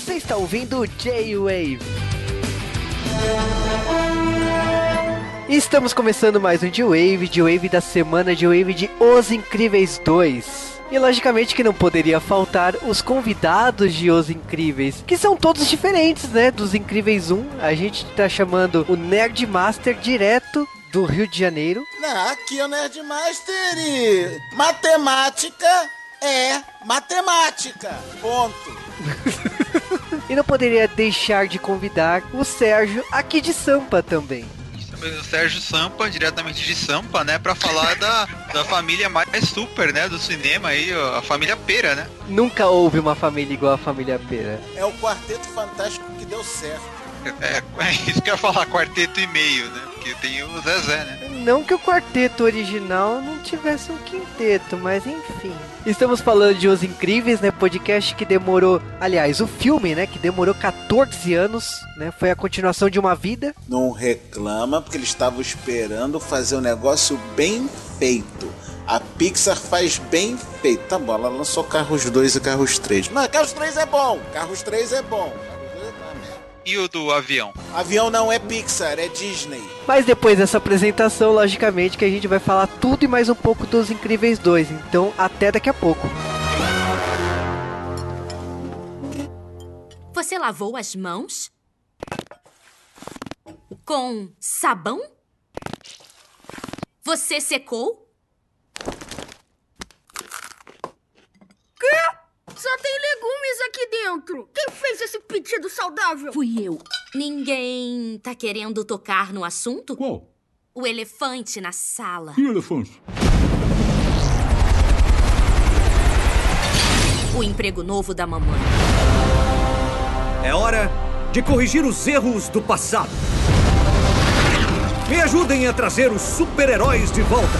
Você está ouvindo J-Wave. Estamos começando mais um J-Wave, J-Wave da semana, J-Wave de Os Incríveis 2. E logicamente que não poderia faltar os convidados de Os Incríveis, que são todos diferentes, né? Dos Incríveis 1, a gente tá chamando o Nerd Master direto do Rio de Janeiro. Não, aqui é o Nerd Master e matemática é matemática. Ponto. e não poderia deixar de convidar o Sérgio aqui de Sampa também o Sérgio Sampa, diretamente de Sampa, né, para falar da, da família mais super, né, do cinema aí, a família Pera, né? Nunca houve uma família igual a família Pera. É o quarteto fantástico que deu certo. É, é isso que eu ia falar, quarteto e meio, né? Porque tem o Zezé, né? Não que o quarteto original não tivesse um quinteto, mas enfim. Estamos falando de Os Incríveis, né? Podcast que demorou, aliás, o filme, né? Que demorou 14 anos, né? Foi a continuação de uma vida. Não reclama, porque eles estavam esperando fazer um negócio bem feito. A Pixar faz bem feito. Tá bom, ela lançou Carros 2 e Carros 3. Mas Carros 3 é bom. Carros 3 é bom. E o do avião? Avião não é Pixar, é Disney. Mas depois dessa apresentação, logicamente que a gente vai falar tudo e mais um pouco dos Incríveis 2. Então, até daqui a pouco. Você lavou as mãos? Com sabão? Você secou? Quê? Só tem legumes aqui dentro. Quem fez esse pedido saudável? Fui eu. Ninguém tá querendo tocar no assunto? Qual? O elefante na sala. Que elefante? O emprego novo da mamãe. É hora de corrigir os erros do passado. Me ajudem a trazer os super-heróis de volta.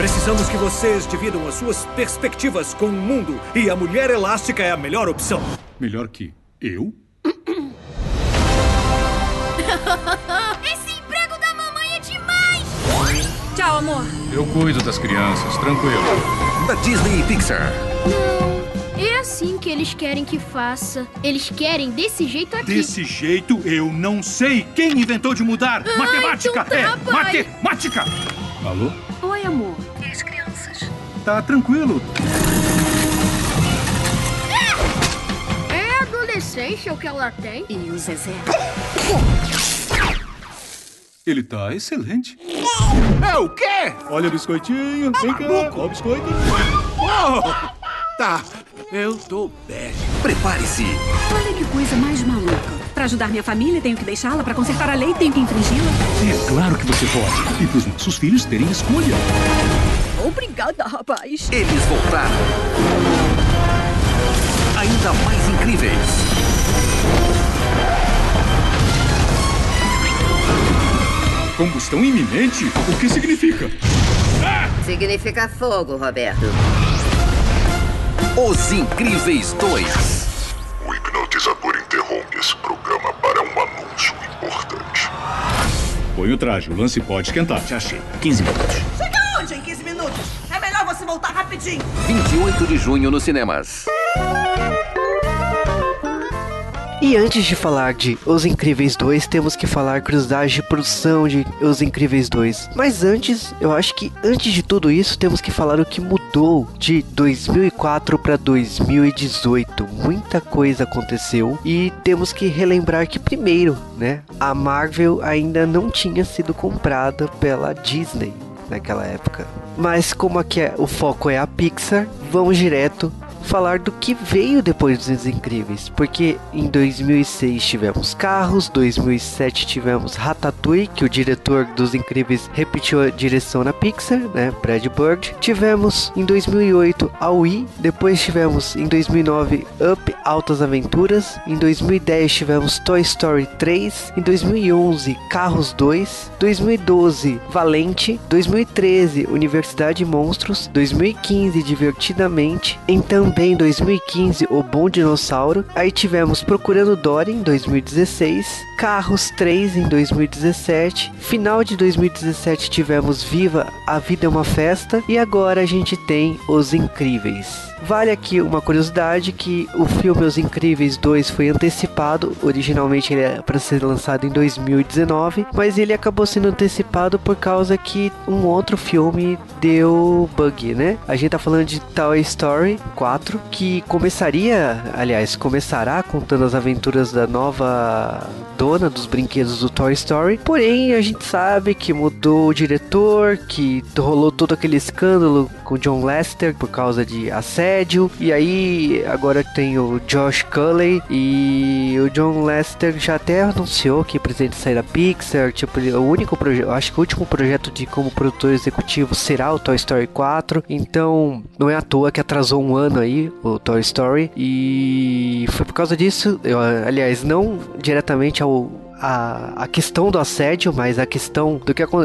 Precisamos que vocês dividam as suas perspectivas com o mundo e a mulher elástica é a melhor opção. Melhor que eu? Esse emprego da mamãe é demais! Tchau, amor. Eu cuido das crianças, tranquilo. Da Disney e Pixar. Não, é assim que eles querem que faça. Eles querem desse jeito aqui. Desse jeito eu não sei. Quem inventou de mudar? Ah, matemática! então tá, é pai. matemática! Alô? Oi, amor. Tá tranquilo. É adolescência o que ela tem? E o Zezé? Ele tá excelente. É o quê? Olha o biscoitinho. Vem cá. Olha o biscoito. Oh, tá, eu tô bem. Prepare-se. Olha que coisa mais maluca. Pra ajudar minha família, tenho que deixá-la. Pra consertar a lei, tenho que infringi-la. É claro que você pode. E pros nossos filhos terem escolha. Obrigada, rapaz. Eles voltaram. Ainda mais incríveis. Combustão iminente? O que significa? Significa fogo, Roberto. Os Incríveis 2. O hipnotizador interrompe esse programa para um anúncio importante. Põe o traje, o lance pode esquentar. Já chega. 15 minutos. Rapidinho. 28 de junho nos cinemas. E antes de falar de Os Incríveis 2, temos que falar cruzagem de produção de Os Incríveis 2. Mas antes, eu acho que antes de tudo isso, temos que falar o que mudou de 2004 para 2018. Muita coisa aconteceu e temos que relembrar que primeiro, né, a Marvel ainda não tinha sido comprada pela Disney naquela época. Mas como aqui é, o foco é a Pixar, vamos direto falar do que veio depois dos Incríveis, porque em 2006 tivemos Carros, 2007 tivemos Ratatouille, que o diretor dos Incríveis repetiu a direção na Pixar, né, Brad Bird. Tivemos em 2008 a Wii, depois tivemos em 2009 Up Altas Aventuras, em 2010 tivemos Toy Story 3, em 2011 Carros 2, 2012 Valente, 2013 Universidade de Monstros, 2015 Divertidamente, então também em 2015 O Bom Dinossauro. Aí tivemos Procurando Dory em 2016, Carros 3 em 2017, final de 2017 tivemos Viva a Vida é uma Festa e agora a gente tem Os Incríveis. Vale aqui uma curiosidade que o filme Os Incríveis 2 foi antecipado, originalmente ele era para ser lançado em 2019, mas ele acabou sendo antecipado por causa que um outro filme deu bug, né? A gente tá falando de Toy Story 4, que começaria, aliás, começará contando as aventuras da nova dona dos brinquedos do Toy Story. Porém, a gente sabe que mudou o diretor, que rolou todo aquele escândalo com John Lester por causa de assédio. E aí agora tem o Josh Culley e o John Lester já até anunciou que pretende sair da Pixar. Tipo, o único projeto, acho que o último projeto de como produtor executivo será o Toy Story 4. Então não é à toa que atrasou um ano aí o Toy Story. E foi por causa disso, eu, aliás, não diretamente ao a, a questão do assédio, mas a questão do que com,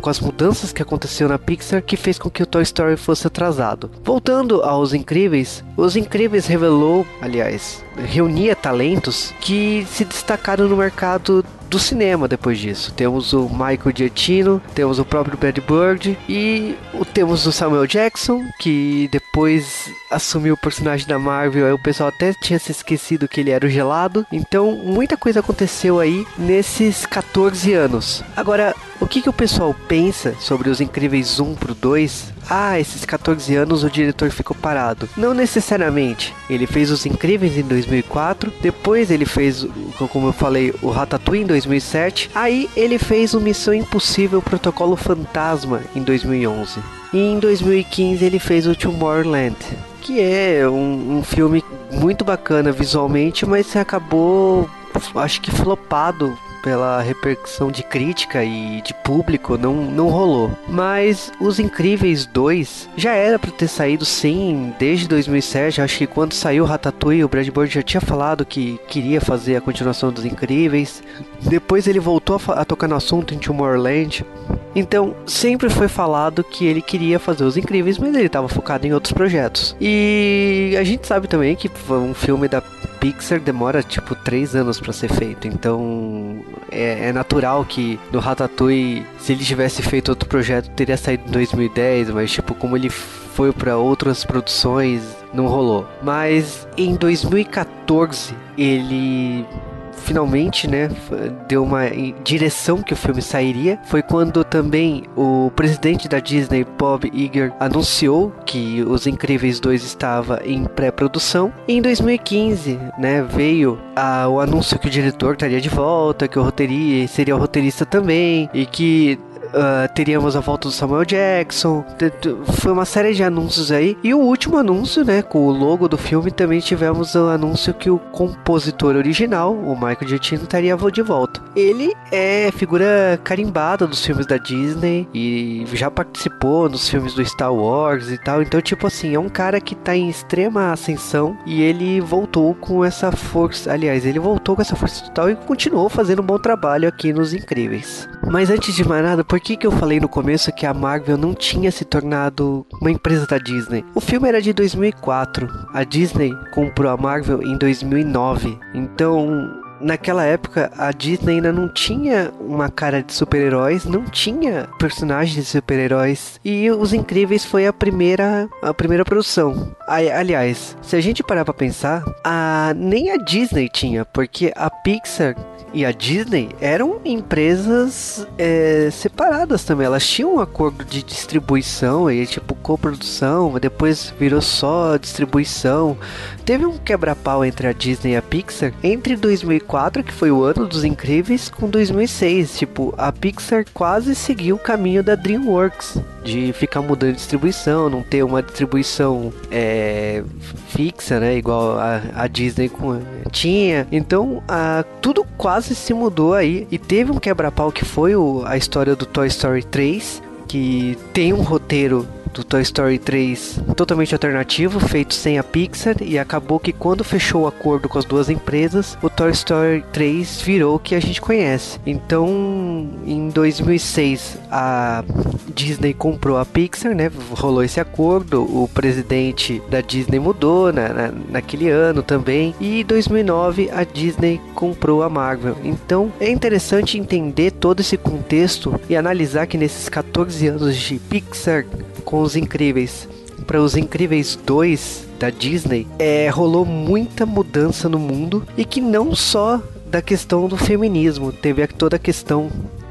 com as mudanças que aconteceu na Pixar que fez com que o Toy Story fosse atrasado. Voltando aos Incríveis, os Incríveis revelou, aliás, reunia talentos que se destacaram no mercado do cinema depois disso. Temos o Michael Giacchino, temos o próprio Brad Bird e temos o Samuel Jackson, que depois assumiu o personagem da Marvel, aí o pessoal até tinha se esquecido que ele era o gelado. Então, muita coisa aconteceu aí nesses 14 anos. Agora, o que, que o pessoal pensa sobre os Incríveis 1 pro 2 ah, esses 14 anos o diretor ficou parado. Não necessariamente. Ele fez Os Incríveis em 2004, depois ele fez, como eu falei, o Ratatouille em 2007, aí ele fez o Missão Impossível Protocolo Fantasma em 2011. E em 2015 ele fez o Tomorrowland, que é um, um filme muito bacana visualmente, mas acabou, acho que flopado pela repercussão de crítica e de público, não, não rolou. Mas Os Incríveis 2 já era para ter saído sim desde 2007. Acho que quando saiu Ratatouille, o Brad Bird já tinha falado que queria fazer a continuação dos Incríveis. Depois ele voltou a, a tocar no assunto em Tomorrowland. Então, sempre foi falado que ele queria fazer Os Incríveis, mas ele estava focado em outros projetos. E a gente sabe também que um filme da Pixar demora tipo três anos para ser feito, então é, é, natural que no Ratatouille, se ele tivesse feito outro projeto, teria saído em 2010, mas tipo como ele foi para outras produções, não rolou. Mas em 2014 ele finalmente, né, deu uma direção que o filme sairia. Foi quando também o presidente da Disney, Bob Iger, anunciou que Os Incríveis 2 estava em pré-produção. Em 2015, né, veio a, o anúncio que o diretor estaria de volta, que o seria o roteirista também e que uh, teríamos a volta do Samuel Jackson. Foi uma série de anúncios aí. E o último anúncio, né, com o logo do filme, também tivemos o anúncio que o compositor original, o Michael Giacchino, estaria de volta. Ele é figura carimbada dos filmes da Disney e já participou nos filmes do Star Wars e tal. Então, tipo assim, é um cara que tá em extrema ascensão e ele voltou com essa força. Aliás, ele voltou com essa força total e continuou fazendo um bom trabalho aqui nos Incríveis. Mas antes de mais nada, por que, que eu falei no começo que a Marvel não tinha se tornado uma empresa da Disney? O filme era de 2004, a Disney comprou a Marvel em 2009, então naquela época a Disney ainda não tinha uma cara de super-heróis, não tinha personagens de super-heróis e Os Incríveis foi a primeira a primeira produção. Aliás, se a gente parar para pensar, a nem a Disney tinha, porque a Pixar e a Disney eram empresas é, separadas também. Elas tinham um acordo de distribuição e tipo coprodução, depois virou só distribuição. Teve um quebra-pau entre a Disney e a Pixar entre 2004, que foi o ano dos incríveis, com 2006. Tipo, a Pixar quase seguiu o caminho da DreamWorks de ficar mudando de distribuição, não ter uma distribuição é, fixa, né? Igual a, a Disney com, tinha. Então, a, tudo quase se mudou aí. E teve um quebra-pau que foi o, a história do Toy Story 3, que tem um roteiro do Toy Story 3 totalmente alternativo, feito sem a Pixar, e acabou que quando fechou o acordo com as duas empresas, o Toy Story 3 virou o que a gente conhece. Então, em 2006, a Disney comprou a Pixar, né? Rolou esse acordo, o presidente da Disney mudou na, na, naquele ano também, e em 2009 a Disney comprou a Marvel. Então, é interessante entender todo esse contexto e analisar que nesses 14 anos de Pixar com os incríveis para os incríveis 2 da Disney, é, rolou muita mudança no mundo e que não só da questão do feminismo, teve toda a questão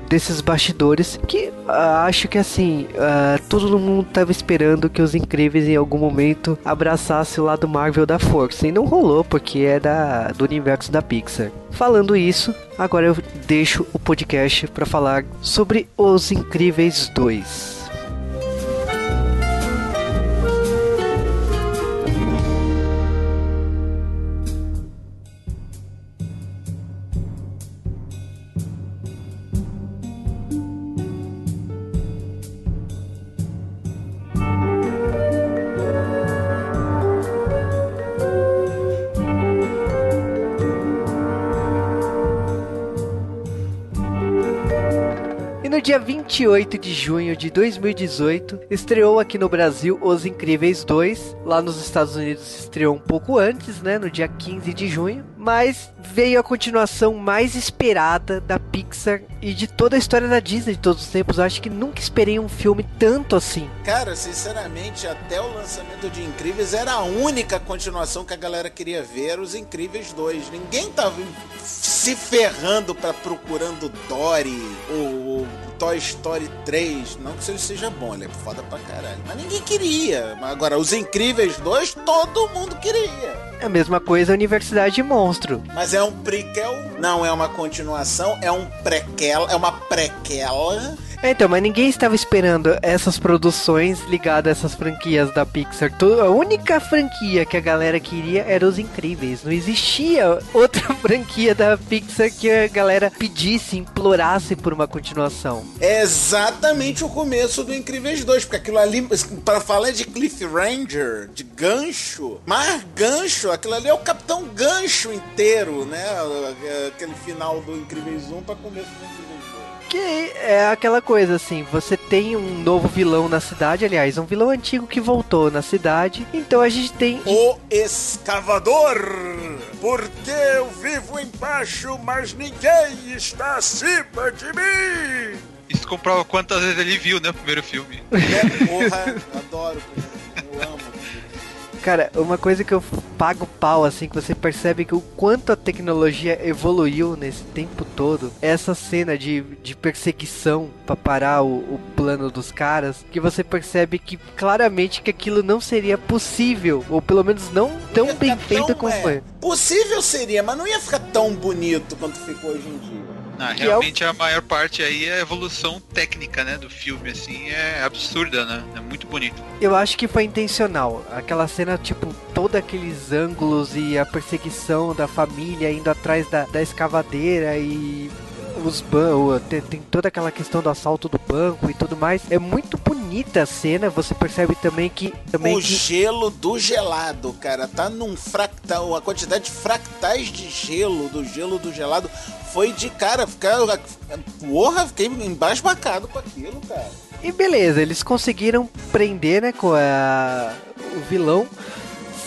desses bastidores que uh, acho que assim uh, todo mundo estava esperando que os incríveis em algum momento abraçasse o lado Marvel da força e não rolou porque é da do universo da Pixar. Falando isso, agora eu deixo o podcast para falar sobre Os Incríveis 2. 28 de junho de 2018, estreou aqui no Brasil Os Incríveis 2. Lá nos Estados Unidos estreou um pouco antes, né? No dia 15 de junho. Mas veio a continuação mais esperada da Pixar e de toda a história da Disney de todos os tempos. Eu acho que nunca esperei um filme tanto assim. Cara, sinceramente, até o lançamento de Incríveis era a única continuação que a galera queria ver, Os Incríveis 2. Ninguém tava se ferrando para procurando Dory ou Toy Story 3. Não que ele seja bom, ele é foda pra caralho. Mas ninguém queria. Agora, Os Incríveis 2, todo mundo queria. É a mesma coisa a Universidade Monstro. Mas é um prequel, não é uma continuação, é um prequel, é uma prequela é, então, mas ninguém estava esperando essas produções ligadas a essas franquias da Pixar. A única franquia que a galera queria era Os Incríveis. Não existia outra franquia da Pixar que a galera pedisse, implorasse por uma continuação. É exatamente o começo do Incríveis 2, porque aquilo ali, para falar de Cliff Ranger, de gancho, mas gancho, aquilo ali é o Capitão Gancho inteiro, né? Aquele final do Incríveis 1 para começo do Incríveis que é aquela coisa assim, você tem um novo vilão na cidade, aliás, um vilão antigo que voltou na cidade, então a gente tem o escavador. Porque eu vivo embaixo, mas ninguém está acima de mim. Isso comprova quantas vezes ele viu, né, o primeiro filme. É, porra, adoro, eu amo. Cara, uma coisa que eu pago pau, assim, que você percebe que o quanto a tecnologia evoluiu nesse tempo todo, é essa cena de, de perseguição para parar o, o, plano dos caras, que você percebe que claramente que aquilo não seria possível, ou pelo menos não tão bem feito como é. foi. Possível seria, mas não ia ficar tão bonito quanto ficou hoje em dia. Não, realmente é o... a maior parte aí é a evolução técnica, né, do filme, assim, é absurda, né? É muito bonito. Eu acho que foi intencional. Aquela cena, tipo, todos aqueles ângulos e a perseguição da família indo atrás da, da escavadeira e os bancos, tem, tem, toda aquela questão do assalto do banco e tudo mais. É muito bonita a cena, você percebe também que. Também o que... gelo do gelado, cara, tá num fractal. A quantidade de fractais de gelo, do gelo do gelado, foi de cara, ficar. Porra, fiquei embasbacado com aquilo, cara. E beleza, eles conseguiram prender, né, com a, o vilão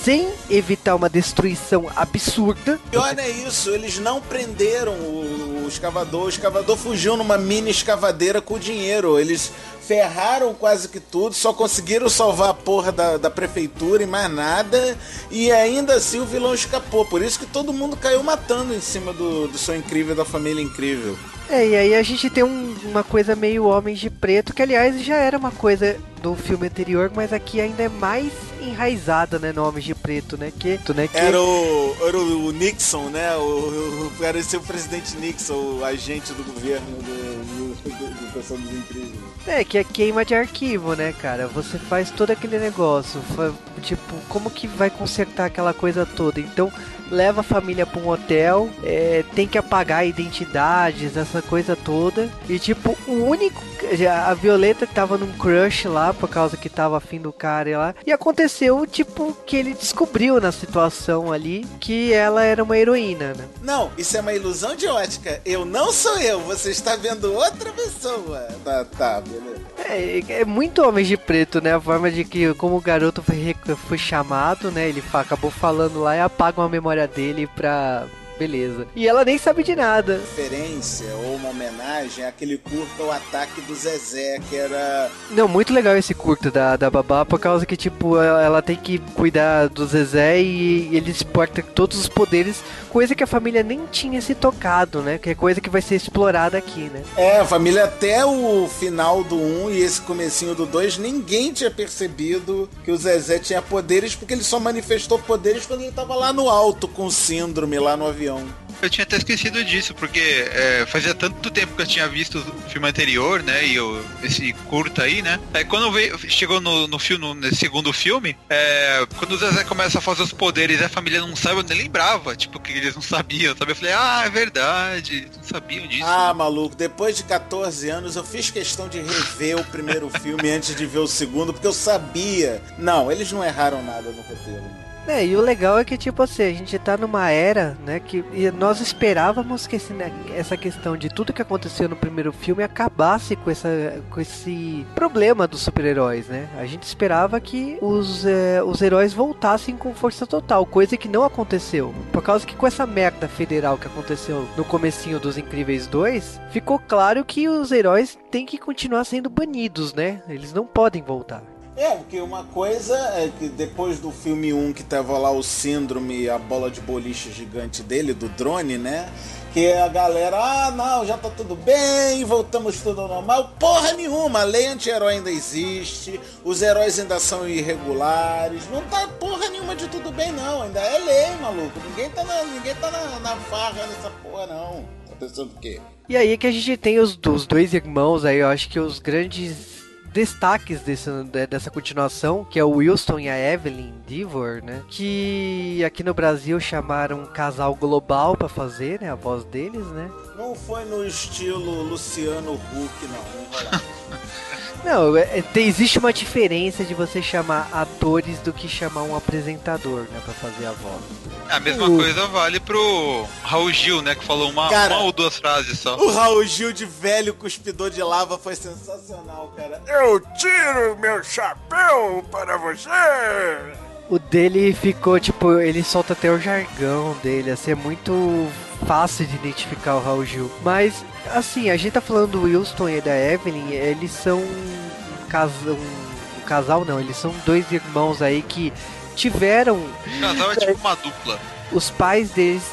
sem evitar uma destruição absurda. Pior é isso, eles não prenderam o, o escavador. O escavador fugiu numa mini escavadeira com o dinheiro. Eles ferraram quase que tudo, só conseguiram salvar a porra da, da prefeitura e mais nada. E ainda assim o vilão escapou. Por isso que todo mundo caiu matando em cima do, do seu incrível, da família incrível. É, e aí a gente tem um, uma coisa meio Homens de Preto, que aliás já era uma coisa do filme anterior, mas aqui ainda é mais enraizada, né, no Homens de Preto, né? Que, né, que... Era, o, era o Nixon, né? O, o, parecia o presidente Nixon, o agente do governo do, do, dos incríveis. É, que é queima de arquivo, né, cara? Você faz todo aquele negócio, tipo, como que vai consertar aquela coisa toda? Então, leva a família pra um hotel, é, tem que apagar identidades, essa coisa toda. E tipo, o único. A Violeta tava num crush lá, por causa que tava afim do cara lá. E aconteceu, tipo, que ele descobriu na situação ali que ela era uma heroína, né? Não, isso é uma ilusão de ótica. Eu não sou eu, você está vendo outra pessoa. Tá, tá, beleza. É, é muito Homens de Preto, né? A forma de que, como o garoto foi, foi chamado, né? Ele acabou falando lá e apagam a memória dele pra, beleza. E ela nem sabe de nada. Referência ou uma homenagem àquele curta O Ataque do Zezé, que era. Não, muito legal esse curta da, da babá, por causa que, tipo, ela, ela tem que cuidar do Zezé e, e ele exporta todos os poderes, coisa que a família nem tinha se tocado, né? Que é coisa que vai ser explorada aqui, né? É, a família até o final do 1 e esse comecinho do 2, ninguém tinha percebido que o Zezé tinha poderes, porque ele só manifestou poderes quando ele tava lá no alto com síndrome, lá no avião. Eu tinha até esquecido disso, porque é, fazia tanto tempo que eu tinha visto o filme anterior, né? E eu, esse curta aí, né? Aí quando veio, chegou no, no filme, no segundo filme, é, quando o Zezé começa a fazer os poderes e a família não sabe, eu nem lembrava, tipo, que eles não sabiam, sabe? Eu falei, ah, é verdade, não sabiam disso. Ah, maluco, depois de 14 anos eu fiz questão de rever o primeiro filme antes de ver o segundo, porque eu sabia. Não, eles não erraram nada no roteiro. É, e o legal é que, tipo assim, a gente tá numa era, né, que nós esperávamos que esse, né, essa questão de tudo que aconteceu no primeiro filme acabasse com, essa, com esse problema dos super-heróis, né? A gente esperava que os, é, os heróis voltassem com força total, coisa que não aconteceu. Por causa que com essa merda federal que aconteceu no comecinho dos Incríveis 2, ficou claro que os heróis têm que continuar sendo banidos, né? Eles não podem voltar. É, porque uma coisa é que depois do filme 1 que tava lá o síndrome, a bola de boliche gigante dele, do drone, né? Que a galera, ah, não, já tá tudo bem, voltamos tudo ao normal. Porra nenhuma, a lei anti-herói ainda existe, os heróis ainda são irregulares, não tá porra nenhuma de tudo bem, não. Ainda é lei, maluco. Ninguém tá na, ninguém tá na, na farra nessa porra, não. Tá pensando o quê? E aí que a gente tem os, os dois irmãos aí, eu acho que os grandes destaques desse, dessa continuação, que é o Wilson e a Evelyn Divor, né? Que aqui no Brasil chamaram um casal global para fazer, né? A voz deles, né? Não foi no estilo Luciano Huck, não. Não Não, é, é, tem, existe uma diferença de você chamar atores do que chamar um apresentador, né, pra fazer a voz. A mesma uh. coisa vale pro Raul Gil, né, que falou uma, cara, uma ou duas frases só. O Raul Gil de velho cuspidor de lava foi sensacional, cara. Eu tiro meu chapéu para você! O dele ficou, tipo, ele solta até o jargão dele, assim, é muito fácil de identificar o Raul Gil. Mas assim, a gente tá falando do Wilson e da Evelyn, eles são um casal, um casal não, eles são dois irmãos aí que tiveram. O casal é tipo uma dupla. Os pais deles,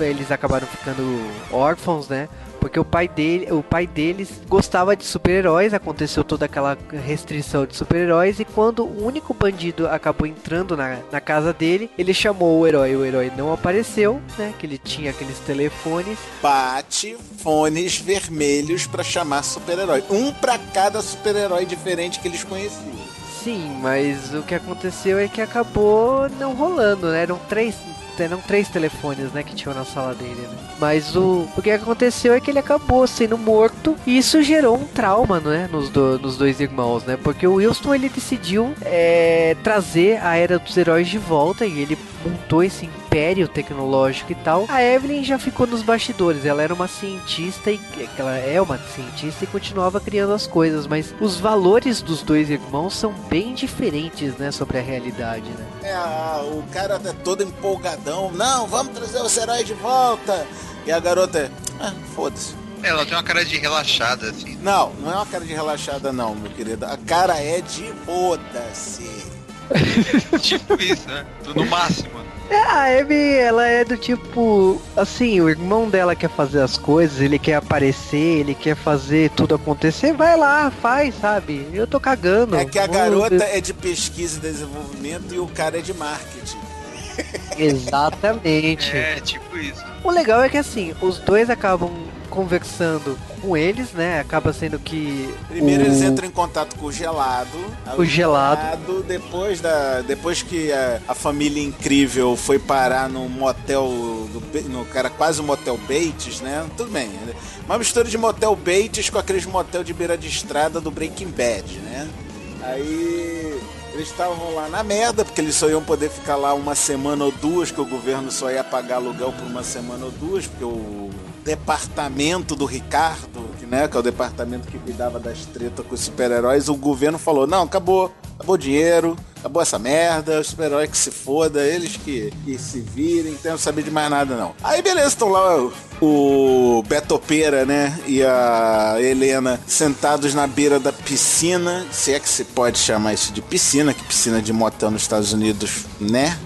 eles acabaram ficando órfãos, né? Porque o pai dele, o pai deles gostava de super-heróis, aconteceu toda aquela restrição de super-heróis e quando o único bandido acabou entrando na, na casa dele, ele chamou o herói, o herói não apareceu, né? Que ele tinha aqueles telefones. Bate fones vermelhos para chamar super-herói, um para cada super-herói diferente que eles conheciam. Sim, mas o que aconteceu é que acabou não rolando, né? Eram três, eram três telefones, né, que tinham na sala dele, né? Mas o, o que aconteceu é que ele acabou sendo morto e isso gerou um trauma, né, nos, do, nos dois irmãos, né? Porque o Wilson, ele decidiu é, trazer a Era dos Heróis de volta e ele montou esse império tecnológico e tal. A Evelyn já ficou nos bastidores, ela era uma cientista e ela é uma cientista e continuava criando as coisas, mas os valores dos dois irmãos são bem diferentes, né, sobre a realidade, né? É, o cara tá todo empolgadão. Não, vamos trazer o heróis de volta. E a garota é, ah, foda-se. Ela tem uma cara de relaxada, assim. Não, não é uma cara de relaxada, não, meu querido. A cara é de foda-se. tipo isso, né? No máximo. É, a Abby, ela é do tipo. Assim, o irmão dela quer fazer as coisas, ele quer aparecer, ele quer fazer tudo acontecer, vai lá, faz, sabe? Eu tô cagando. É que a garota é de pesquisa e desenvolvimento e o cara é de marketing. Exatamente. É, tipo isso. O legal é que assim, os dois acabam conversando com eles, né? Acaba sendo que. Primeiro o... eles entram em contato com o gelado. O gelado. Depois, da, depois que a, a família incrível foi parar no motel. Do, no cara quase um motel Bates, né? Tudo bem. Uma mistura de motel Bates com aqueles motel de beira de estrada do Breaking Bad, né? Aí eles estavam lá na merda, porque eles só iam poder ficar lá uma semana ou duas, que o governo só ia pagar aluguel por uma semana ou duas, porque o departamento do Ricardo, que, né, que é o departamento que cuidava das tretas com os super-heróis, o governo falou: não, acabou, acabou o dinheiro, acabou essa merda, os super-heróis que se foda, eles que, que se virem, não quero saber de mais nada não. Aí beleza, estão lá o, Beto Pera, né, e a Helena sentados na beira da piscina, se é que se pode chamar isso de piscina, que piscina de motel nos Estados Unidos, né?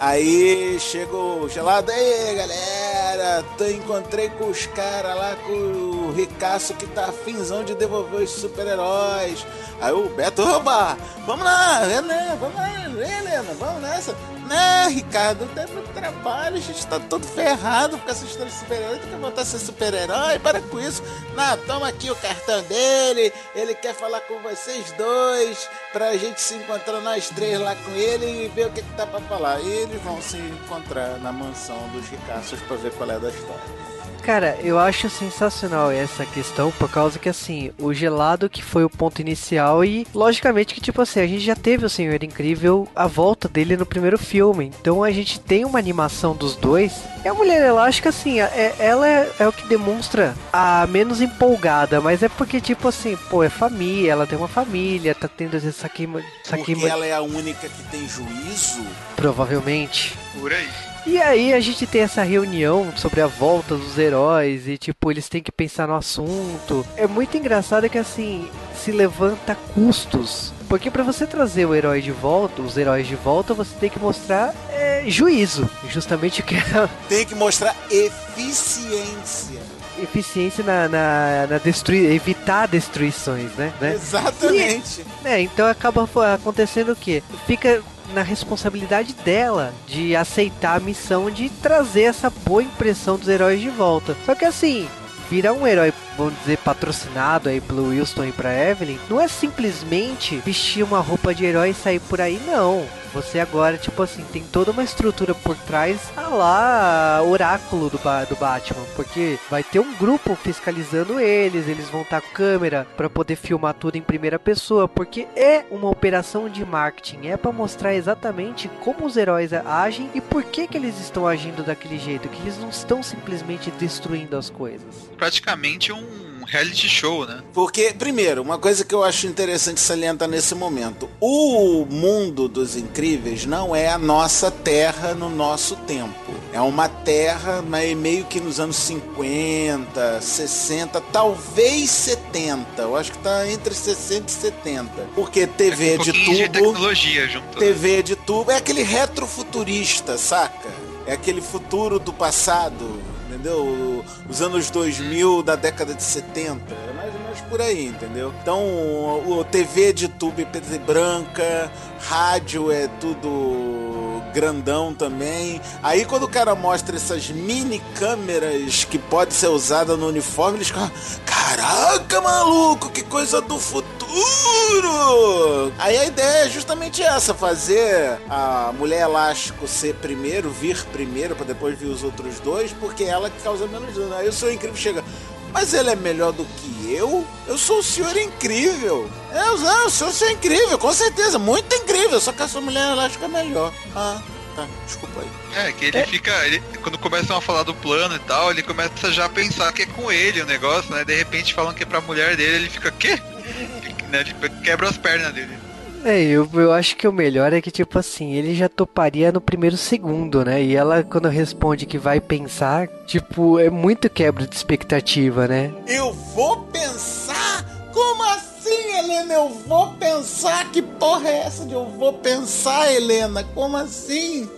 Aí chega o gelado, aí galera, tô, encontrei com os caras lá, com o Ricaço que tá afinzão de devolver os super-heróis. Aí o Beto, oba, vamos lá, Helena, vamos lá, Helena, vamos nessa. Né, Ricardo, tem muito trabalho, a gente tá todo ferrado com essa história de super-herói, tem que voltar a ser super-herói, para com isso. Não, toma aqui o cartão dele, ele quer falar com vocês dois, pra gente se encontrar nós três lá com ele e ver o que, que tá pra falar. E eles vão se encontrar na mansão dos ricaços pra ver qual é da história. Cara, eu acho sensacional essa questão, por causa que, assim, o gelado que foi o ponto inicial e, logicamente, que, tipo assim, a gente já teve o Senhor Incrível, a volta dele no primeiro filme. Então a gente tem uma animação dos dois. E a Mulher Elástica, assim, é, ela é, é o que demonstra a menos empolgada, mas é porque, tipo assim, pô, é família, ela tem uma família, tá tendo essa queima. Essa Porque queima... ela é a única que tem juízo? Provavelmente. Por aí. E aí a gente tem essa reunião sobre a volta dos heróis e tipo, eles têm que pensar no assunto. É muito engraçado que assim, se levanta custos. Porque para você trazer o herói de volta, os heróis de volta, você tem que mostrar é, juízo. Justamente o que é Tem que mostrar eficiência. eficiência na, na, na destrui evitar destruições, né? né? Exatamente. E, é, então acaba acontecendo o quê? Fica na responsabilidade dela de aceitar a missão de trazer essa boa impressão dos heróis de volta. Só que assim, virar um herói, vamos dizer, patrocinado aí pelo Wilson e pra Evelyn, não é simplesmente vestir uma roupa de herói e sair por aí, não. Você agora, tipo assim, tem toda uma estrutura por trás, a lá, oráculo do, Ba- do Batman. Porque vai ter um grupo fiscalizando eles, eles vão estar com câmera pra poder filmar tudo em primeira pessoa. Porque é uma operação de marketing, é pra mostrar exatamente como os heróis agem e por que, que eles estão agindo daquele jeito. Que eles não estão simplesmente destruindo as coisas. Praticamente um reality show, né? Porque, primeiro, uma coisa que eu acho interessante salientar nesse momento: o mundo dos incríveis não é a nossa terra no nosso tempo. É uma terra mas meio que nos anos 50, 60, talvez 70. Eu acho que tá entre 60 e 70. Porque TV um de pouquinho de tubo. tecnologia junto. TV de tubo é aquele retrofuturista, saca? É aquele futuro do passado, entendeu? Os anos 2000 da década de 70. É mais ou menos por aí, entendeu? Então, o TV de tubo preta e branca, rádio é tudo grandão também. Aí quando o cara mostra essas mini câmeras que pode ser usada no uniforme, eles ficam, caraca, maluco, que coisa do futuro! Aí a ideia é justamente essa, fazer a mulher elástico ser primeiro, vir primeiro, para depois vir os outros dois, porque é ela que causa menos dano. Aí o senhor incrível chega. Mas ele é melhor do que eu? Eu sou o senhor incrível. É, eu, não, eu sou o senhor incrível, com certeza, muito incrível. Só que a sua mulher elástica é melhor. Ah, tá, desculpa aí. É, que ele fica. ele- quando começam a falar do plano e tal, ele começa já a pensar que é com ele o negócio, né? De repente falam que é pra mulher dele, ele fica, quê? Né, Ele quebra as pernas dele. É, eu, eu acho que o melhor é que, tipo assim, ele já toparia no primeiro segundo, né? E ela, quando responde que vai pensar, tipo, é muito quebra de expectativa, né? Eu vou pensar? Como assim, Helena? Eu vou pensar? Que porra é essa de eu vou pensar, Helena? Como assim?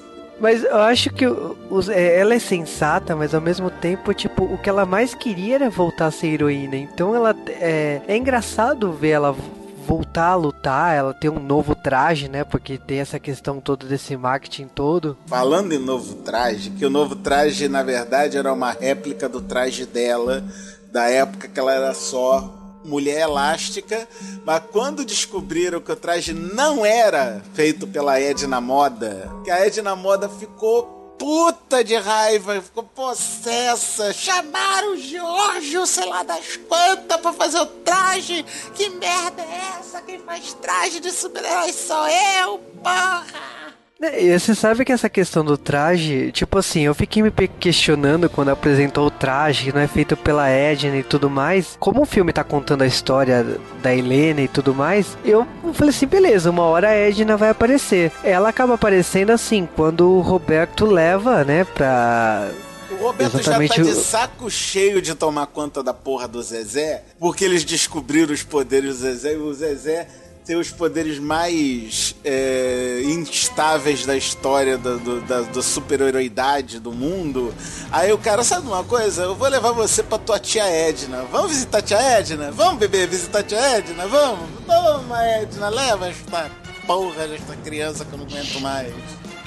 Mas eu acho que os- é, ela é sensata, mas ao mesmo tempo, tipo, o que ela mais queria era voltar a ser heroína. Então ela é, é engraçado ver ela voltar a lutar, ela ter um novo traje, né? Porque tem essa questão toda desse marketing todo. Falando em novo traje, que o novo traje, na verdade, era uma réplica do traje dela, da época que ela era só mulher elástica, mas quando descobriram que o traje não era feito pela Edna Moda, que a Edna Moda ficou puta de raiva, ficou possessa. Chamaram o Giorgio, sei lá das quantas, pra fazer o traje. Que merda é essa? Quem faz traje de super-herói sou eu, porra! E você sabe que essa questão do traje, tipo assim, eu fiquei me questionando quando apresentou o traje, que não é feito pela Edna e tudo mais. Como o filme tá contando a história da Helena e tudo mais, eu falei assim, beleza, uma hora a Edna vai aparecer. Ela acaba aparecendo assim, quando o Roberto leva, né, pra o Roberto Exatamente já tá de saco cheio de tomar conta da porra do Zezé, porque eles descobriram os poderes do Zezé e o Zezé ter os poderes mais é, instáveis da história do, do, da, da super-heroidade do mundo. Aí o cara, sabe uma coisa? Eu vou levar você pra tua tia Edna. Vamos visitar tia Edna? Vamos, bebê, visitar a tia Edna? Vamos? Toma, Edna, leva esta porra desta criança que eu não aguento mais.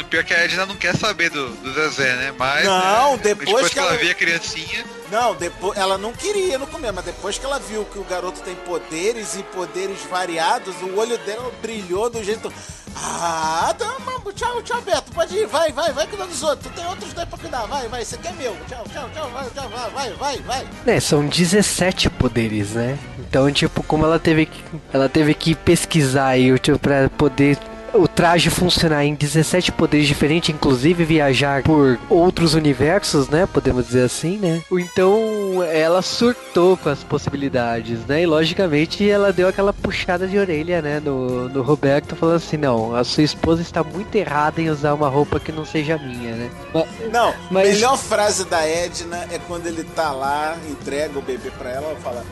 Pior é que a Edna não quer saber do, do Zezé, né? Mas. Não, né, depois, depois que, que ela, ela via a criancinha. Não, depois ela não queria no começo, mas depois que ela viu que o garoto tem poderes e poderes variados, o olho dela brilhou do jeito. Ah, tá, tchau, tchau, Beto. Pode ir, vai, vai, vai cuidar dos outros. Tem outros dois pra cuidar, vai, vai, você quer meu. Tchau, tchau, tchau, vai, tchau, vai, vai, vai. É, são 17 poderes, né? Então, tipo, como ela teve que, ela teve que pesquisar aí, tipo, pra poder o traje funcionar em 17 poderes diferentes, inclusive viajar por outros universos, né? Podemos dizer assim, né? Então ela surtou com as possibilidades, né? E logicamente ela deu aquela puxada de orelha, né? No, no Roberto, falando assim: não, a sua esposa está muito errada em usar uma roupa que não seja minha, né? Mas, não, mas... melhor frase da Edna é quando ele tá lá, entrega o bebê pra ela, ela fala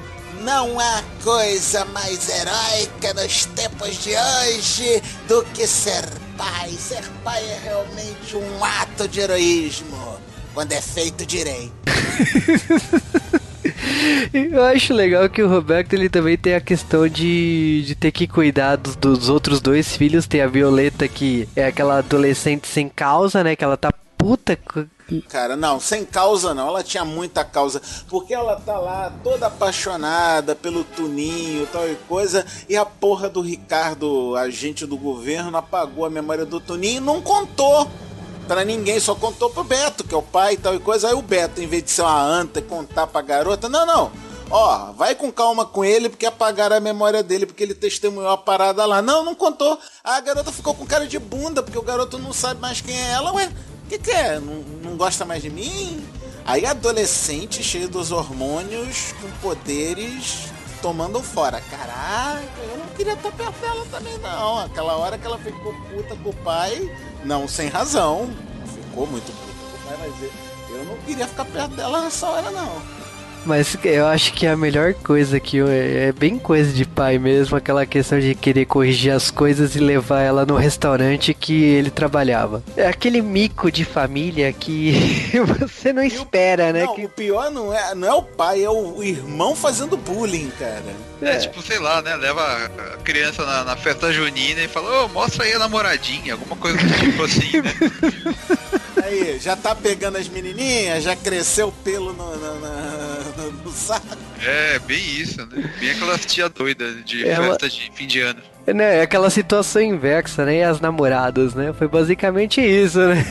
não há coisa mais heróica nos tempos de hoje do que ser pai. Ser pai é realmente um ato de heroísmo, quando é feito direito. Eu acho legal que o Roberto ele também tem a questão de, de ter que cuidar dos, dos outros dois filhos. Tem a Violeta que é aquela adolescente sem causa, né? Que ela tá puta Cara, não, sem causa não. Ela tinha muita causa. Porque ela tá lá toda apaixonada pelo Tuninho tal e coisa. E a porra do Ricardo, agente do governo, apagou a memória do Tuninho e não contou para ninguém, só contou pro Beto, que é o pai e tal e coisa. Aí o Beto, em vez de ser uma anta e contar pra garota, não, não. Ó, vai com calma com ele, porque apagaram a memória dele, porque ele testemunhou a parada lá. Não, não contou. A garota ficou com cara de bunda, porque o garoto não sabe mais quem é ela. Ué, que, que é? Não, não gosta mais de mim? Aí adolescente cheio dos hormônios, com poderes, tomando fora. Caraca, eu não queria estar perto dela também, não. Aquela hora que ela ficou puta com o pai, não sem razão. Ficou muito puta com o pai, mas eu não queria ficar perto dela nessa hora, não. Mas eu acho que a melhor coisa que eu, é bem coisa de pai mesmo, aquela questão de querer corrigir as coisas e levar ela no restaurante que ele trabalhava. É aquele mico de família que você não espera, o, né? Não, que... o pior não é, não é o pai, é o irmão fazendo bullying, cara. É, é tipo, sei lá, né? Leva a criança na, na festa junina e fala, ô, oh, mostra aí a namoradinha, alguma coisa do tipo assim, né? Aí, já tá pegando as menininhas, já cresceu o pelo no, no, no, no saco. É, bem isso, né? Bem aquela tia doida de Ela... festa de fim de ano. É, né, aquela situação inversa, né? As namoradas, né? Foi basicamente isso, né?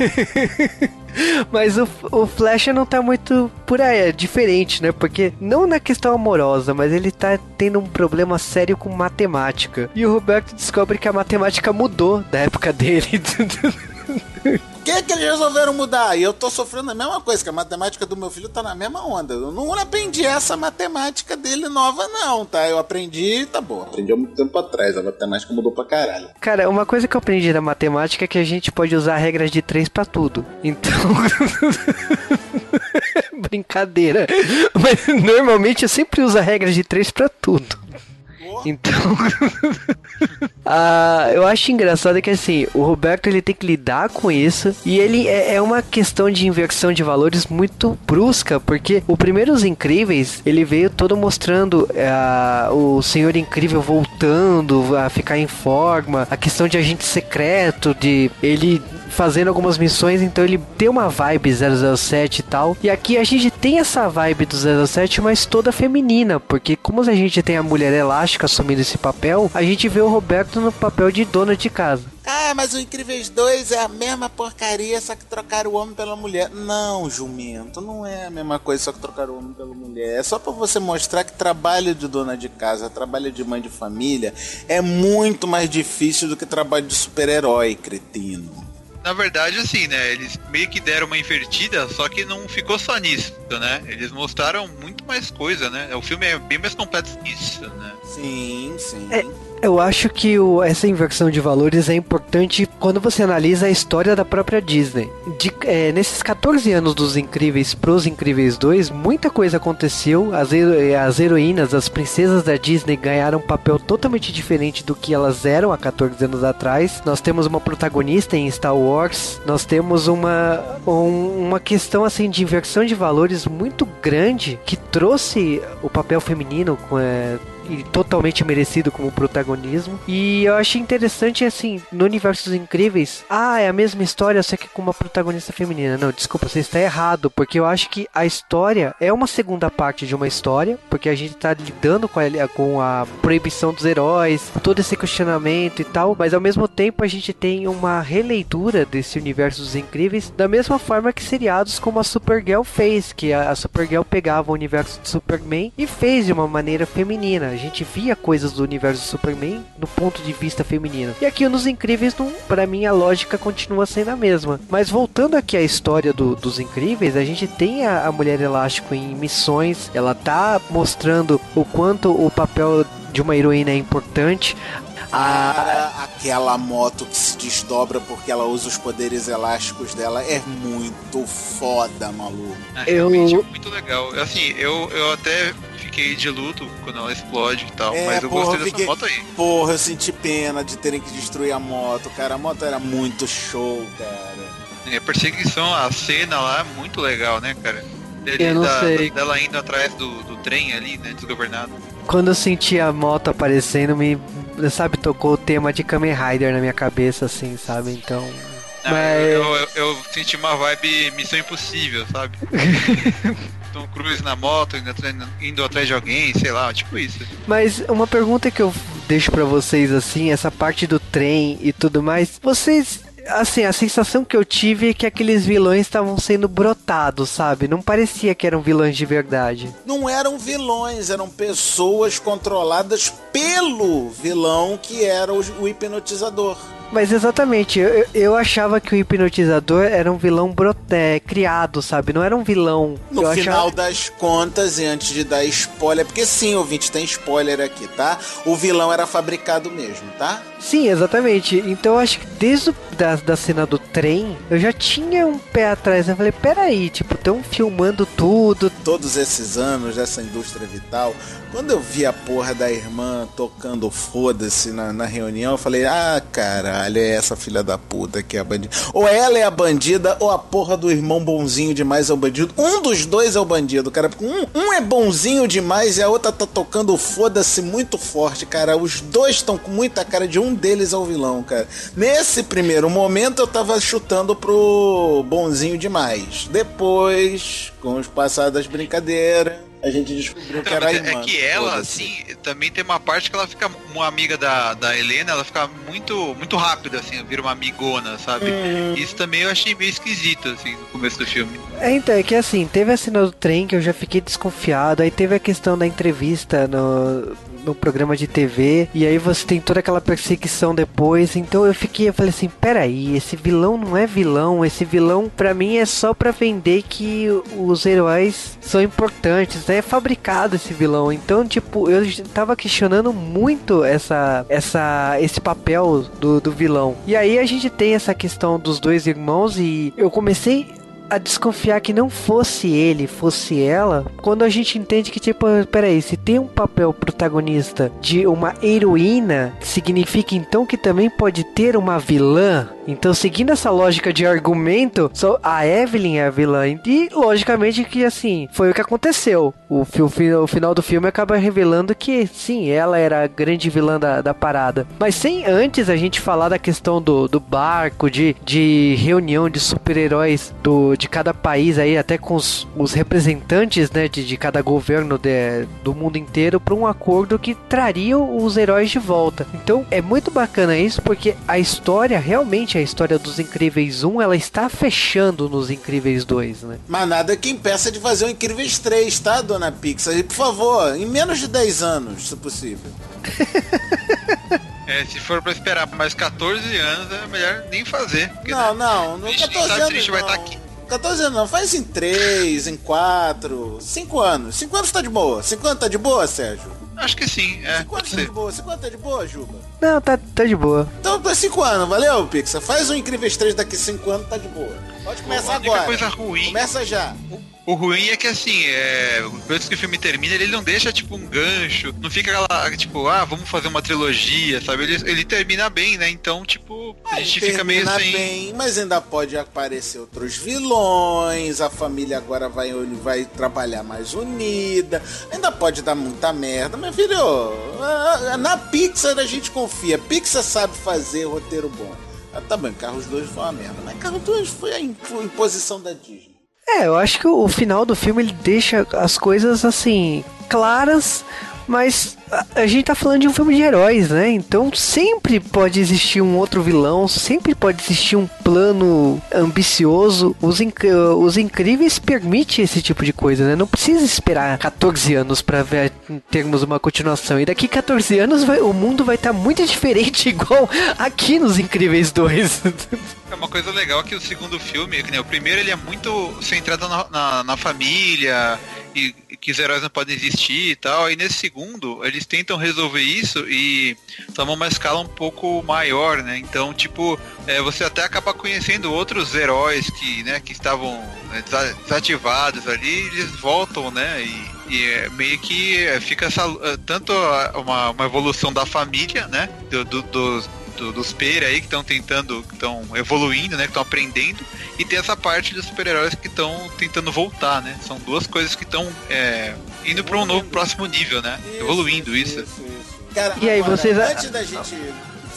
Mas o, o Flash não tá muito por aí, é diferente, né? Porque não na questão amorosa, mas ele tá tendo um problema sério com matemática. E o Roberto descobre que a matemática mudou da época dele. que que eles resolveram mudar? E eu tô sofrendo a mesma coisa, que a matemática do meu filho tá na mesma onda. Eu não aprendi essa matemática dele nova, não, tá? Eu aprendi, tá bom. Aprendi há muito tempo atrás, a matemática mudou pra caralho. Cara, uma coisa que eu aprendi da matemática é que a gente pode usar regras de três para tudo. Então. Brincadeira. Mas normalmente eu sempre uso a regra de três para tudo. Então, ah, eu acho engraçado que assim, o Roberto ele tem que lidar com isso e ele é, é uma questão de inversão de valores muito brusca, porque o primeiro Os Incríveis ele veio todo mostrando ah, o Senhor Incrível voltando a ficar em forma, a questão de agente secreto, de ele fazendo algumas missões, então ele tem uma vibe 007 e tal. E aqui a gente tem essa vibe do 007, mas toda feminina, porque como a gente tem a mulher elástica assumindo esse papel, a gente vê o Roberto no papel de dona de casa. Ah, mas o Incríveis 2 é a mesma porcaria, só que trocaram o homem pela mulher. Não, jumento, não é a mesma coisa, só que trocaram o homem pela mulher. É só para você mostrar que trabalho de dona de casa, trabalho de mãe de família é muito mais difícil do que trabalho de super-herói, cretino na verdade, assim, né? Eles meio que deram uma invertida, só que não ficou só nisso, né? Eles mostraram muito mais coisa, né? O filme é bem mais completo que isso, né? Sim, sim. É, eu acho que o, essa inversão de valores é importante quando você analisa a história da própria Disney. De, é, nesses 14 anos dos Incríveis pros Incríveis 2, muita coisa aconteceu. As, as heroínas, as princesas da Disney ganharam um papel totalmente diferente do que elas eram há 14 anos atrás. Nós temos uma protagonista em Star Wars, nós temos uma, um, uma questão assim de inversão de valores muito grande que trouxe o papel feminino com. É, e totalmente merecido como protagonismo. E eu achei interessante, assim, no Universo dos Incríveis, ah, é a mesma história, só que com uma protagonista feminina. Não, desculpa, você está errado, porque eu acho que a história é uma segunda parte de uma história, porque a gente está lidando com a, com a proibição dos heróis, todo esse questionamento e tal, mas ao mesmo tempo a gente tem uma releitura desse Universo dos Incríveis, da mesma forma que seriados como a Supergirl fez, que a, a Supergirl pegava o universo de Superman e fez de uma maneira feminina gente via coisas do universo do Superman no ponto de vista feminino. E aqui nos Incríveis, não, para mim, a lógica continua sendo a mesma. Mas voltando aqui à história do, dos Incríveis, a gente tem a, a Mulher Elástico em missões, ela tá mostrando o quanto o papel de uma heroína é importante. Cara, aquela moto que se desdobra porque ela usa os poderes elásticos dela é muito foda, maluco. É, realmente eu... é muito legal. Assim, eu, eu até fiquei de luto quando ela explode e tal. É, mas eu porra, gostei dessa fiquei... moto aí. Porra, eu senti pena de terem que destruir a moto, cara. A moto era muito show, cara. É, a perseguição, a cena lá é muito legal, né, cara? Dele, eu não da, sei. Dela indo atrás do, do trem ali, né, desgovernado. Quando eu senti a moto aparecendo, me, sabe, tocou o tema de Kamen Rider na minha cabeça, assim, sabe? Então... Não, mas... eu, eu, eu, senti uma vibe Missão Impossível, sabe? Tom Cruise na moto, indo atrás, indo atrás de alguém, sei lá, tipo isso. Mas uma pergunta que eu deixo para vocês assim, essa parte do trem e tudo mais, vocês assim, a sensação que eu tive é que aqueles vilões estavam sendo brotados, sabe? Não parecia que eram vilões de verdade. Não eram vilões, eram pessoas controladas pelo vilão que era o, o hipnotizador. Mas exatamente, eu, eu achava que o hipnotizador era um vilão broté, criado, sabe? Não era um vilão. No eu final achava... das contas, e antes de dar spoiler, porque sim, ouvinte, tem spoiler aqui, tá? O vilão era fabricado mesmo, tá? Sim, exatamente. Então eu acho que desde o, da, da cena do trem, eu já tinha um pé atrás. Eu falei, peraí, tipo, estão filmando tudo. Todos esses anos dessa indústria vital, quando eu vi a porra da irmã tocando foda-se na, na, reunião, eu falei: ah, caralho, é essa filha da puta que é a bandida. Ou ela é a bandida, ou a porra do irmão bonzinho demais é o bandido. Um dos dois é o bandido, cara. Um, um é bonzinho demais e a outra tá tocando foda-se muito forte, cara. Os dois estão com muita cara de um deles é o vilão, cara. Nesse primeiro momento eu tava chutando pro bonzinho demais. Depois, com os passados das brincadeiras a gente descobriu então, que era a irmã. É que ela, assim, também tem uma parte que ela fica uma amiga da, da Helena, ela fica muito muito rápida, assim, vira uma amigona, sabe? Uhum. Isso também eu achei meio esquisito, assim, no começo do filme. É, então, é que assim, teve a cena do trem que eu já fiquei desconfiado, aí teve a questão da entrevista no, no programa de TV, e aí você tem toda aquela perseguição depois, então eu fiquei, eu falei assim, peraí, esse vilão não é vilão, esse vilão para mim é só para vender que os heróis são importantes, né? É fabricado esse vilão, então tipo, eu tava questionando muito essa, essa, esse papel do, do vilão. E aí a gente tem essa questão dos dois irmãos e eu comecei a desconfiar que não fosse ele, fosse ela, quando a gente entende que, tipo, peraí, se ter um papel protagonista de uma heroína, significa então que também pode ter uma vilã? Então, seguindo essa lógica de argumento, só a Evelyn é a vilã. E, logicamente, que assim, foi o que aconteceu. O, o final do filme acaba revelando que, sim, ela era a grande vilã da, da parada. Mas sem antes a gente falar da questão do, do barco, de, de reunião de super-heróis do, de cada país aí, até com os, os representantes, né, de, de cada governo de, do mundo inteiro, para um acordo que traria os heróis de volta. Então, é muito bacana isso, porque a história, realmente, a história dos Incríveis 1, ela está fechando nos Incríveis 2, né? Mas nada que impeça de fazer o Incríveis 3, tá, dona Pixar? E, por favor, em menos de 10 anos, se possível. É, se for pra esperar mais 14 anos, é melhor nem fazer. Não, não, no a gente nem 14 sabe se a anos vai não. estar aqui. 14 anos não, faz em 3, em 4, 5 anos. 5 anos tá de boa. 5 anos tá de boa, Sérgio? Acho que sim, é. 5 Pode anos tá de boa. 5 anos tá de boa, Juba? Não, tá, tá de boa. Então, tá 5 anos, valeu, Pixar? Faz o Incríveis 3 daqui 5 anos, tá de boa. Pode começar agora. coisa ruim- Começa já. O ruim é que assim, é, depois que o filme termina, ele não deixa tipo um gancho, não fica aquela, tipo, ah, vamos fazer uma trilogia, sabe? Ele, ele termina bem, né? Então, tipo, a gente fica meio Termina sem. bem, mas ainda pode aparecer outros vilões, a família agora vai, vai trabalhar mais unida, ainda pode dar muita merda, mas filho, na Pixar a gente confia, Pixar sabe fazer roteiro bom. Ah, tá bem, Carros 2 foi uma merda, mas Carros 2 foi a impo- imposição da Disney. É, eu acho que o final do filme ele deixa as coisas assim claras, mas a, a gente tá falando de um filme de heróis, né? Então sempre pode existir um outro vilão, sempre pode existir um plano ambicioso. Os, inc- os incríveis permite esse tipo de coisa, né? Não precisa esperar 14 anos pra ver termos uma continuação. E daqui 14 anos vai- o mundo vai estar muito diferente, igual aqui nos Incríveis 2. É uma coisa legal que o segundo filme, que o primeiro, ele é muito centrado na, na, na família e que os heróis não podem existir e tal. E nesse segundo, eles tentam resolver isso e tomam uma escala um pouco maior, né? Então, tipo, é, você até acaba conhecendo outros heróis que, né, que estavam né, desa- desativados ali, eles voltam, né? E, e é meio que é, fica essa, é, tanto uma, uma evolução da família, né? Do, do- dos, do- dos Pera aí que estão tentando, que estão evoluindo, né? Que estão aprendendo. E tem essa parte dos super-heróis que estão tentando voltar, né? São duas coisas que estão é, indo para um novo próximo nível, né? Evoluindo isso. Cara, E aí, agora, vocês- antes da gente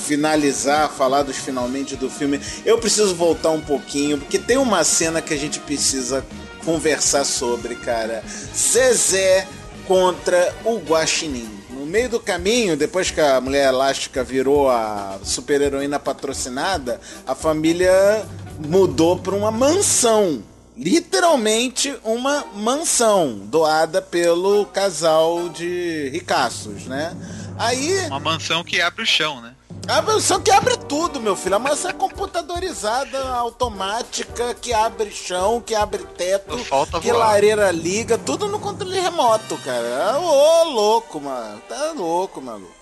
finalizar, falar dos finalmente do filme, eu preciso voltar um pouquinho, porque tem uma cena que a gente precisa conversar sobre, cara. Zezé contra o Guaxinim. Meio do caminho, depois que a Mulher Elástica virou a super-heroína patrocinada, a família mudou para uma mansão. Literalmente uma mansão doada pelo casal de ricaços, né? Aí Uma mansão que abre o chão, né? A mansão que abre tudo, meu filho. A mansão é computadorizada, automática, que abre chão, que abre teto, que voar. lareira liga, tudo no controle remoto, cara. Ô, louco, mano. Tá louco, maluco.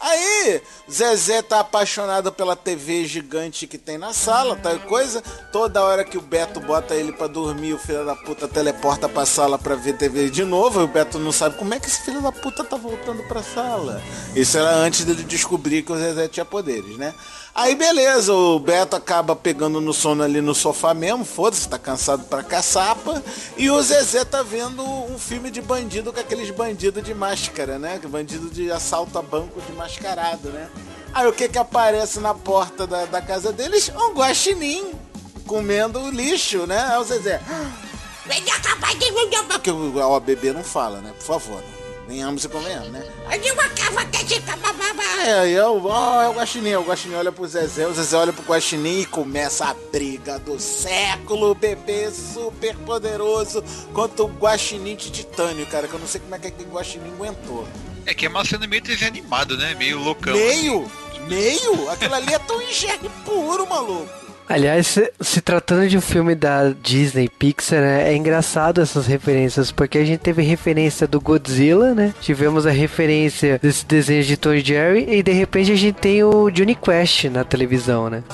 Aí, Zezé tá apaixonado pela TV gigante que tem na sala, tal coisa. Toda hora que o Beto bota ele pra dormir, o filho da puta teleporta pra sala pra ver TV de novo. E o Beto não sabe como é que esse filho da puta tá voltando pra sala. Isso era antes dele descobrir que o Zezé tinha poderes, né? Aí beleza, o Beto acaba pegando no sono ali no sofá mesmo, foda-se, tá cansado pra caçapa. E o Zezé tá vendo um filme de bandido com aqueles bandidos de máscara, né? Bandido de assalto a banco de mascarado, né? Aí o que que aparece na porta da, da casa deles? Um guaxinim comendo lixo, né? Aí o Zezé... Porque o bebê não fala, né? Por favor, venhamos e convenhamos, né? É, aí é o, ó, é o Guaxinim, o Guaxinim olha pro Zezé, o Zezé olha pro Guaxinim e começa a briga do século, o bebê super poderoso contra o Guaxinim de titânio, cara, que eu não sei como é que aquele Guaxinim aguentou. É que é uma cena meio desenho animado, né? Meio loucão. Meio? Meio? Aquilo ali é tão enxergue puro, maluco. Aliás, se, tratando de um filme da Disney Pixar, né, é engraçado essas referências, porque a gente teve referência do Godzilla, né? Tivemos a referência desse desenho de Tom e Jerry, e de repente a gente tem o Johnny Quest na televisão, né?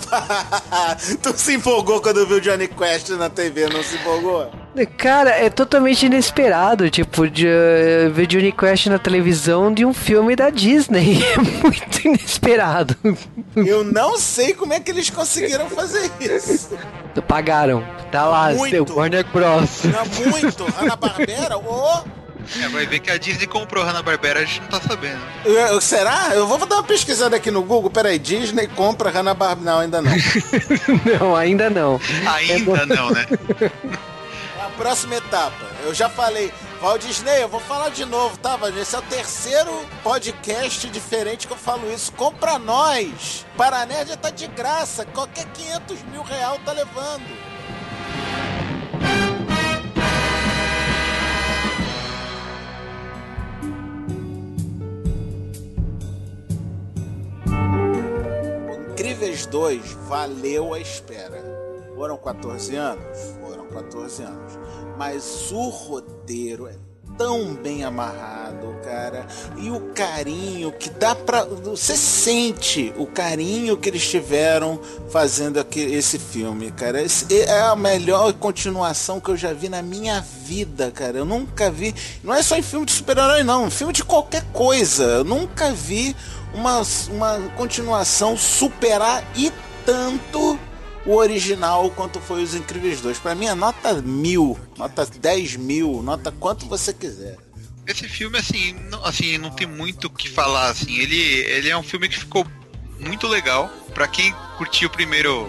tu se empolgou quando viu o Johnny Quest na TV, não se empolgou? Cara, é totalmente inesperado, tipo, de uh, ver Johnny Quest na televisão de um filme da Disney. É muito inesperado. Eu não sei como é que eles conseguiram fazer isso. Pagaram. Tá lá, Muito. Warner Bros. Não, muito. Hanna-Barbera, ô... É, vai ver que a Disney comprou Hanna-Barbera, a gente não tá sabendo. Eu- eu- será? Eu vou dar uma pesquisada aqui no Google. Peraí, Disney compra Hanna-Barbera. Não, ainda não. não, ainda não. Ainda não, né? Próxima etapa. Eu já falei. Walt Disney, eu vou falar de novo, tá, Walt? Esse é o terceiro podcast diferente que eu falo isso. Compra nós! Paranédia tá de graça. Qualquer 500 mil real tá levando. Incríveis 2 valeu a espera. Foram 14 anos? Foram 14 anos. Mas o roteiro é tão bem amarrado, cara. E o carinho que dá pra. Você sente o carinho que eles tiveram fazendo aqui, esse filme, cara. Esse é a melhor continuação que eu já vi na minha vida, cara. Eu nunca vi. Não é só em filme de super-herói, não. Em filme de qualquer coisa. Eu nunca vi uma, uma continuação superar e tanto o original quanto foi Os Incríveis 2. Pra mim é nota mil, nota 10 mil, nota quanto você quiser. Esse filme, assim, não, assim, não tem muito o que falar, assim. Ele, ele é um filme que ficou muito legal. Pra quem curtiu o primeiro,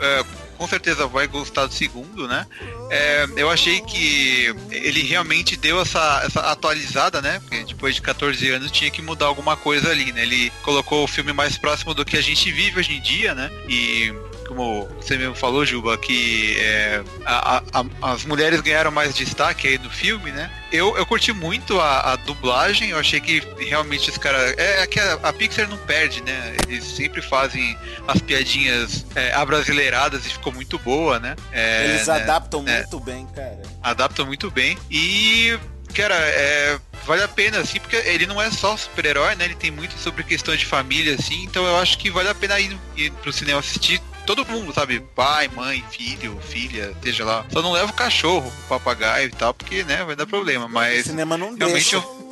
é, com certeza vai gostar do segundo, né? É, eu achei que ele realmente deu essa, essa atualizada, né? Porque depois de 14 anos tinha que mudar alguma coisa ali, né? Ele colocou o filme mais próximo do que a gente vive hoje em dia, né? E como você mesmo falou, Juba, que é, a- a- as mulheres ganharam mais destaque aí no filme, né? Eu, eu curti muito a, a dublagem, eu achei que realmente os caras. É, é que a, a Pixar não perde, né? Eles sempre fazem as piadinhas é, abrasileiradas e ficou muito boa, né? É, Eles né? adaptam É, muito bem, cara. adaptam muito bem. E, cara, é, vale a pena, assim, porque ele não é só super-herói, né? Ele tem muito sobre questões de família, assim. Então eu acho que vale a pena ir, ir pro cinema assistir. Todo mundo, sabe? Pai, mãe, filho, filha, esteja lá. Só não leva o cachorro, o papagaio e tal, porque, né, vai dar problema. Mas. O cinema não realmente deixa. eu-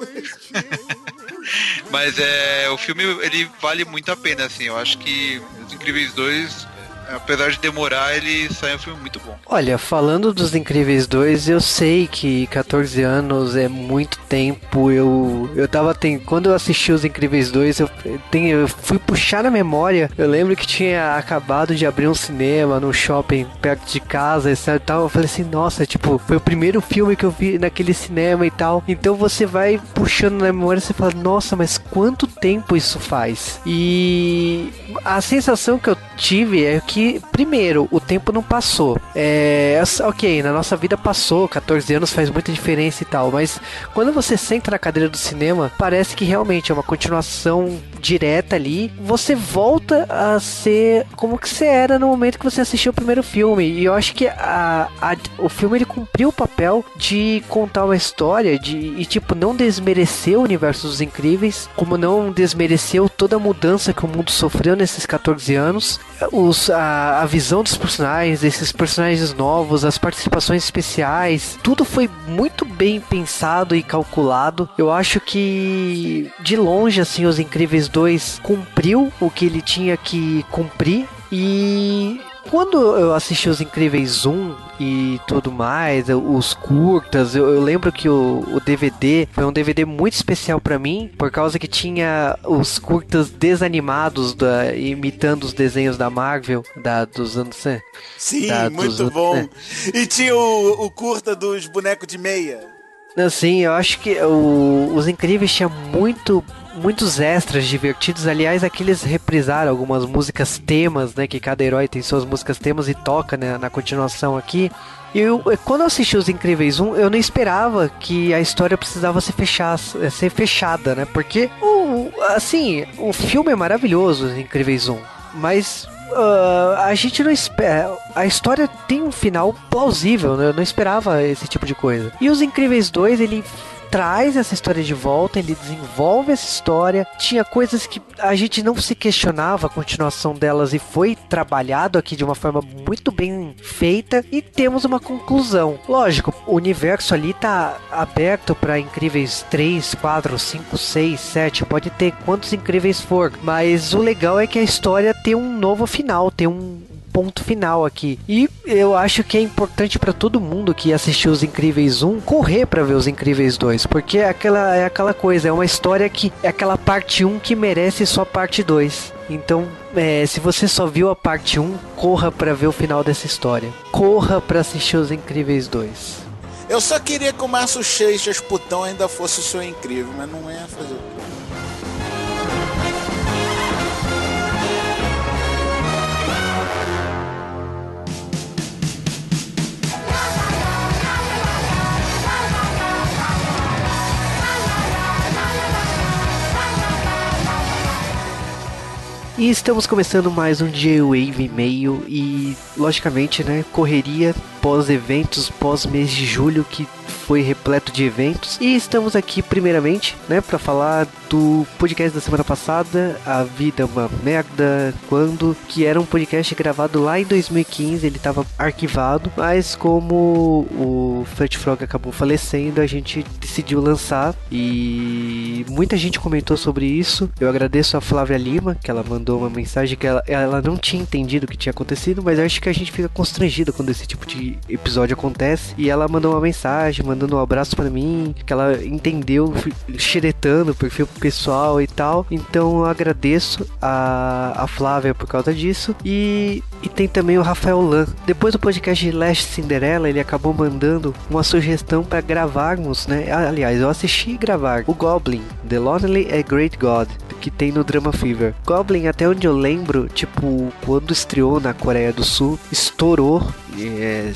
Mas é. O filme ele vale muito a pena, assim. Eu acho que Os Incríveis 2, apesar de demorar, ele sai um filme muito bom. Olha, falando dos Incríveis 2, eu sei que 14 anos é muito tempo. Eu eu tava tem quando eu assisti os Incríveis 2, eu, tem, eu fui puxar na memória. Eu lembro que tinha acabado de abrir um cinema no shopping perto de casa e tal. Eu falei assim, nossa, tipo, foi o primeiro filme que eu vi naquele cinema e tal. Então você vai puxando na memória e você fala, nossa, mas quanto tempo isso faz? E a sensação que eu tive é que, primeiro, o tempo não passou. É, ok, na nossa vida passou, 14 anos faz muita diferença e tal, mas quando você senta na cadeira do cinema, parece que realmente é uma continuação direta ali. Você volta a ser como que você era no momento que você assistiu o primeiro filme. E eu acho que a, a- o filme ele cumpriu o papel de contar uma história de, e, tipo, não desmerecer o universo dos incríveis, como não desmereceu toda a mudança que o mundo sofreu nesses 14 anos. Os, a, a visão dos personagens, esses personagens novos, as participações especiais, tudo foi muito bem pensado e calculado. Eu acho que de longe assim os Incríveis 2 cumpriu o que ele tinha que cumprir e quando eu assisti os Incríveis 1 e tudo mais, os curtas, eu, eu lembro que o, o DVD foi um DVD muito especial pra mim, por causa que tinha os curtas desanimados da, imitando os desenhos da Marvel da, dos anos. né? Sim, da- muito bom. né? E tinha o, o curta dos bonecos de meia. Assim, eu acho que o- os Incríveis tinha muito muitos extras divertidos. Aliás, aqui eles reprisaram algumas músicas temas, né? Que cada herói tem suas músicas temas e toca né, na continuação aqui. E eu, quando eu assisti Os Incríveis 1, eu não esperava que a história precisava ser, fechar, ser fechada, né? Porque, o, assim, o filme é maravilhoso, Os Incríveis 1. Mas ah, a gente não espera. A história tem um final plausível, né? Eu não esperava esse tipo de coisa. E Os Incríveis 2, ele traz essa história de volta, ele desenvolve essa história. Tinha coisas que a gente não se questionava a continuação delas e foi trabalhado aqui de uma forma muito bem feita e temos uma conclusão. Lógico, o universo ali tá aberto para incríveis 3, 4, 5, 6, 7, pode ter quantos incríveis for, mas o legal é que a história tem um novo final, tem um ponto final aqui. E eu acho que é importante para todo mundo que assistiu Os Incríveis 1 correr para ver Os Incríveis 2, porque é aquela, é aquela coisa, é uma história que é aquela parte 1 que merece só parte 2. Então, é, se você só viu a parte 1, corra para ver o final dessa história. Corra para assistir Os Incríveis 2. Eu só queria que o Márcio Seixas Putão ainda fosse o seu incrível, mas não é fazer o? E estamos começando mais um J-Wave meio e, logicamente, né, correria pós-eventos, pós-mês de julho, que foi repleto de eventos. E estamos aqui, primeiramente, né, para falar do podcast da semana passada, A Vida é uma Merda, quando, que era um podcast gravado lá em 2015, ele estava arquivado, mas como o Fat Frog acabou falecendo, a gente decidiu lançar e muita gente comentou sobre isso. Eu agradeço a Flávia Lima, que ela mandou uma mensagem que ela, ela não tinha entendido o que tinha acontecido, mas acho que a gente fica constrangido quando esse tipo de episódio acontece. E ela mandou uma mensagem, mandando um abraço para mim, que ela entendeu, xeretando o perfil pessoal e tal. Então eu agradeço a, a Flávia por causa disso. E, e tem também o Rafael Lan. Depois do podcast de Last Cinderela, ele acabou mandando uma sugestão para gravarmos, né? Aliás, eu assisti gravar o Goblin, The Lonely a Great God, que tem no Drama Fever. Goblin, até onde eu lembro, tipo, quando estreou na Coreia do Sul, estourou. É,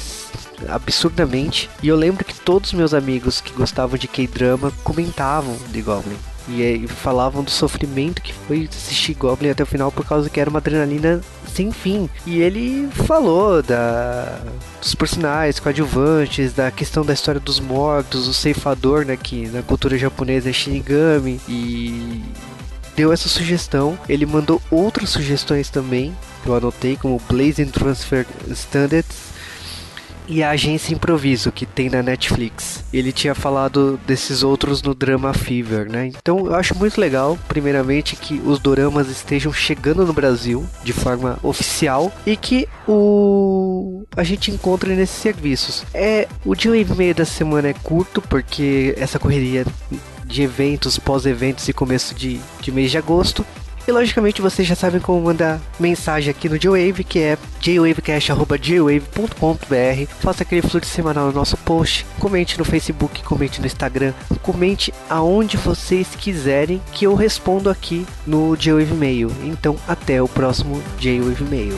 absurdamente. E eu lembro que todos meus amigos que gostavam de K-drama comentavam de Goblin. E, e falavam do sofrimento que foi assistir Goblin até o final por causa que era uma adrenalina sem fim. E ele falou da dos personagens coadjuvantes, da questão da história dos mortos, o ceifador, né, que na cultura japonesa é Shinigami e deu essa sugestão. Ele mandou outras sugestões também, que eu anotei como Blazing Transfer Standards e a agência Improviso que tem na Netflix. Ele tinha falado desses outros no Drama Fever, né? Então eu acho muito legal, primeiramente, que os doramas estejam chegando no Brasil de forma oficial e que o a gente encontre nesses serviços. É o dia e meio da semana é curto porque essa correria de eventos, pós-eventos e começo de, de mês de agosto. E logicamente vocês já sabem como mandar mensagem aqui no J-Wave, que é jwavecast.jwave.com.br. Faça aquele fluxo semanal no nosso post, comente no Facebook, comente no Instagram, comente aonde vocês quiserem que eu respondo aqui no J-Wave Mail. Então até o próximo J-Wave Mail.